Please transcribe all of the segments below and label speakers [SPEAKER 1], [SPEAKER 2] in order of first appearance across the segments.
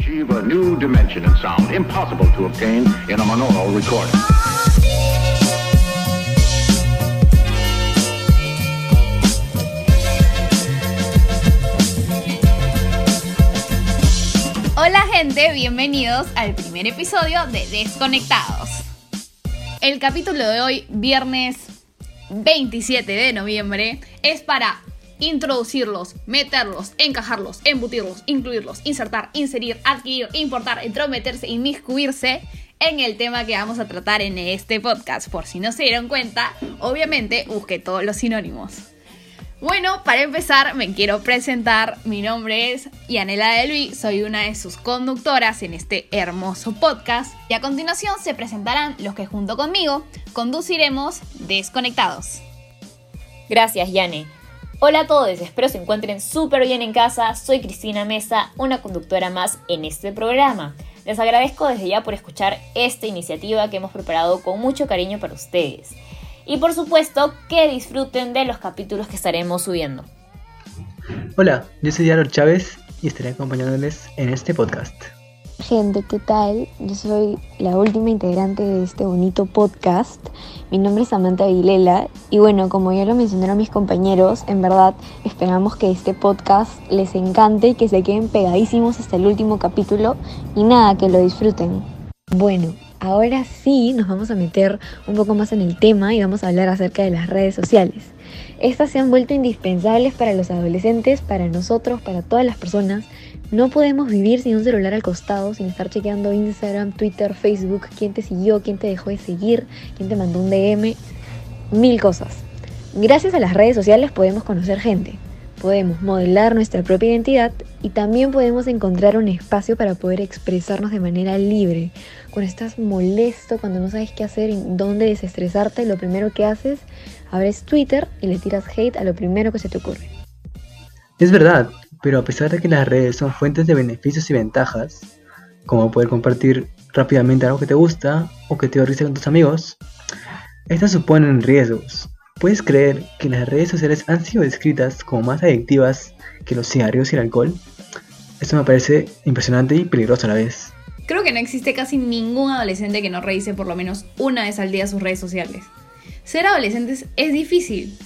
[SPEAKER 1] achieve a new dimension in sound, impossible to obtain in a monaural recording.
[SPEAKER 2] Hola gente, bienvenidos al primer episodio de Desconectados. El capítulo de hoy, viernes 27 de noviembre, es para introducirlos, meterlos, encajarlos, embutirlos, incluirlos, insertar, inserir, adquirir, importar, entrometerse, inmiscuirse en el tema que vamos a tratar en este podcast. Por si no se dieron cuenta, obviamente busqué todos los sinónimos. Bueno, para empezar me quiero presentar. Mi nombre es Yanela de Luis, soy una de sus conductoras en este hermoso podcast. Y a continuación se presentarán los que junto conmigo conduciremos Desconectados.
[SPEAKER 3] Gracias, Yane. Hola a todos, espero se encuentren súper bien en casa. Soy Cristina Mesa, una conductora más en este programa. Les agradezco desde ya por escuchar esta iniciativa que hemos preparado con mucho cariño para ustedes. Y por supuesto que disfruten de los capítulos que estaremos subiendo.
[SPEAKER 4] Hola, yo soy Diaro Chávez y estaré acompañándoles en este podcast.
[SPEAKER 5] Gente, ¿qué tal? Yo soy la última integrante de este bonito podcast. Mi nombre es Samantha Vilela y bueno, como ya lo mencionaron mis compañeros, en verdad esperamos que este podcast les encante y que se queden pegadísimos hasta el último capítulo y nada, que lo disfruten. Bueno, ahora sí nos vamos a meter un poco más en el tema y vamos a hablar acerca de las redes sociales. Estas se han vuelto indispensables para los adolescentes, para nosotros, para todas las personas no podemos vivir sin un celular al costado, sin estar chequeando Instagram, Twitter, Facebook, quién te siguió, quién te dejó de seguir, quién te mandó un DM, mil cosas. Gracias a las redes sociales podemos conocer gente, podemos modelar nuestra propia identidad y también podemos encontrar un espacio para poder expresarnos de manera libre. Cuando estás molesto, cuando no sabes qué hacer y dónde desestresarte, lo primero que haces, abres Twitter y le tiras hate a lo primero que se te ocurre.
[SPEAKER 4] Es verdad, pero a pesar de que las redes son fuentes de beneficios y ventajas, como poder compartir rápidamente algo que te gusta o que te risa con tus amigos, estas suponen riesgos. ¿Puedes creer que las redes sociales han sido descritas como más adictivas que los cigarrillos y el alcohol? Esto me parece impresionante y peligroso a la vez.
[SPEAKER 2] Creo que no existe casi ningún adolescente que no revise por lo menos una vez al día sus redes sociales. Ser adolescentes es difícil,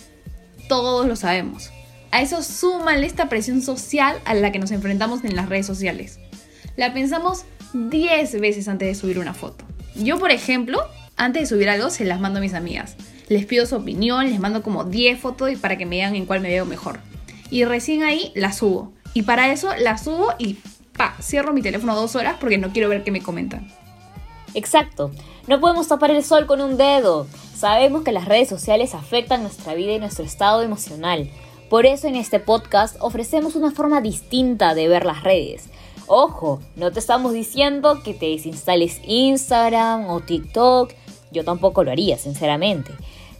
[SPEAKER 2] todos lo sabemos. A eso súmale esta presión social a la que nos enfrentamos en las redes sociales. La pensamos 10 veces antes de subir una foto. Yo, por ejemplo, antes de subir algo se las mando a mis amigas. Les pido su opinión, les mando como 10 fotos y para que me digan en cuál me veo mejor. Y recién ahí la subo. Y para eso la subo y pa, cierro mi teléfono dos horas porque no quiero ver qué me comentan.
[SPEAKER 3] Exacto. No podemos tapar el sol con un dedo. Sabemos que las redes sociales afectan nuestra vida y nuestro estado emocional. Por eso en este podcast ofrecemos una forma distinta de ver las redes. Ojo, no te estamos diciendo que te desinstales Instagram o TikTok, yo tampoco lo haría, sinceramente.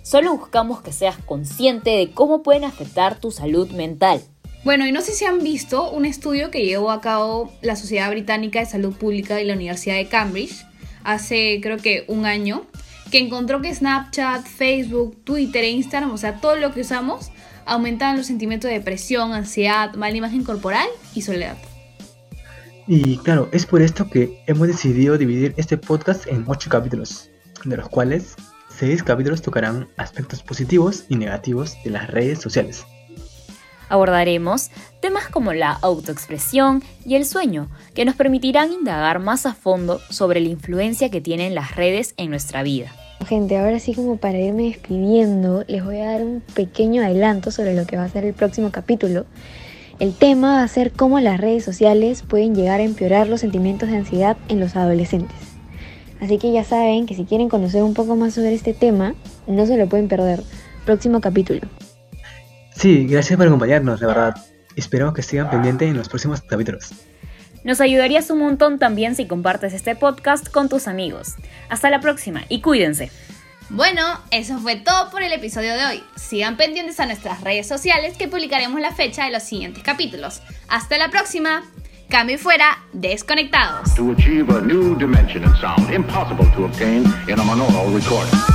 [SPEAKER 3] Solo buscamos que seas consciente de cómo pueden afectar tu salud mental.
[SPEAKER 2] Bueno, y no sé si han visto un estudio que llevó a cabo la Sociedad Británica de Salud Pública y la Universidad de Cambridge hace creo que un año, que encontró que Snapchat, Facebook, Twitter e Instagram, o sea, todo lo que usamos, aumentaban los sentimientos de depresión, ansiedad, mala imagen corporal y soledad.
[SPEAKER 4] Y claro, es por esto que hemos decidido dividir este podcast en 8 capítulos, de los cuales 6 capítulos tocarán aspectos positivos y negativos de las redes sociales.
[SPEAKER 3] Abordaremos temas como la autoexpresión y el sueño, que nos permitirán indagar más a fondo sobre la influencia que tienen las redes en nuestra vida.
[SPEAKER 5] Gente, ahora sí como para irme despidiendo, les voy a dar un pequeño adelanto sobre lo que va a ser el próximo capítulo. El tema va a ser cómo las redes sociales pueden llegar a empeorar los sentimientos de ansiedad en los adolescentes. Así que ya saben que si quieren conocer un poco más sobre este tema, no se lo pueden perder. Próximo capítulo.
[SPEAKER 4] Sí, gracias por acompañarnos, de verdad. Esperamos que sigan pendientes en los próximos capítulos.
[SPEAKER 3] Nos ayudarías un montón también si compartes este podcast con tus amigos. Hasta la próxima y cuídense.
[SPEAKER 2] Bueno, eso fue todo por el episodio de hoy. Sigan pendientes a nuestras redes sociales que publicaremos la fecha de los siguientes capítulos. Hasta la próxima. Cambio y fuera, desconectados.
[SPEAKER 1] To achieve a new dimension in sound, impossible to obtain in a monaural recording.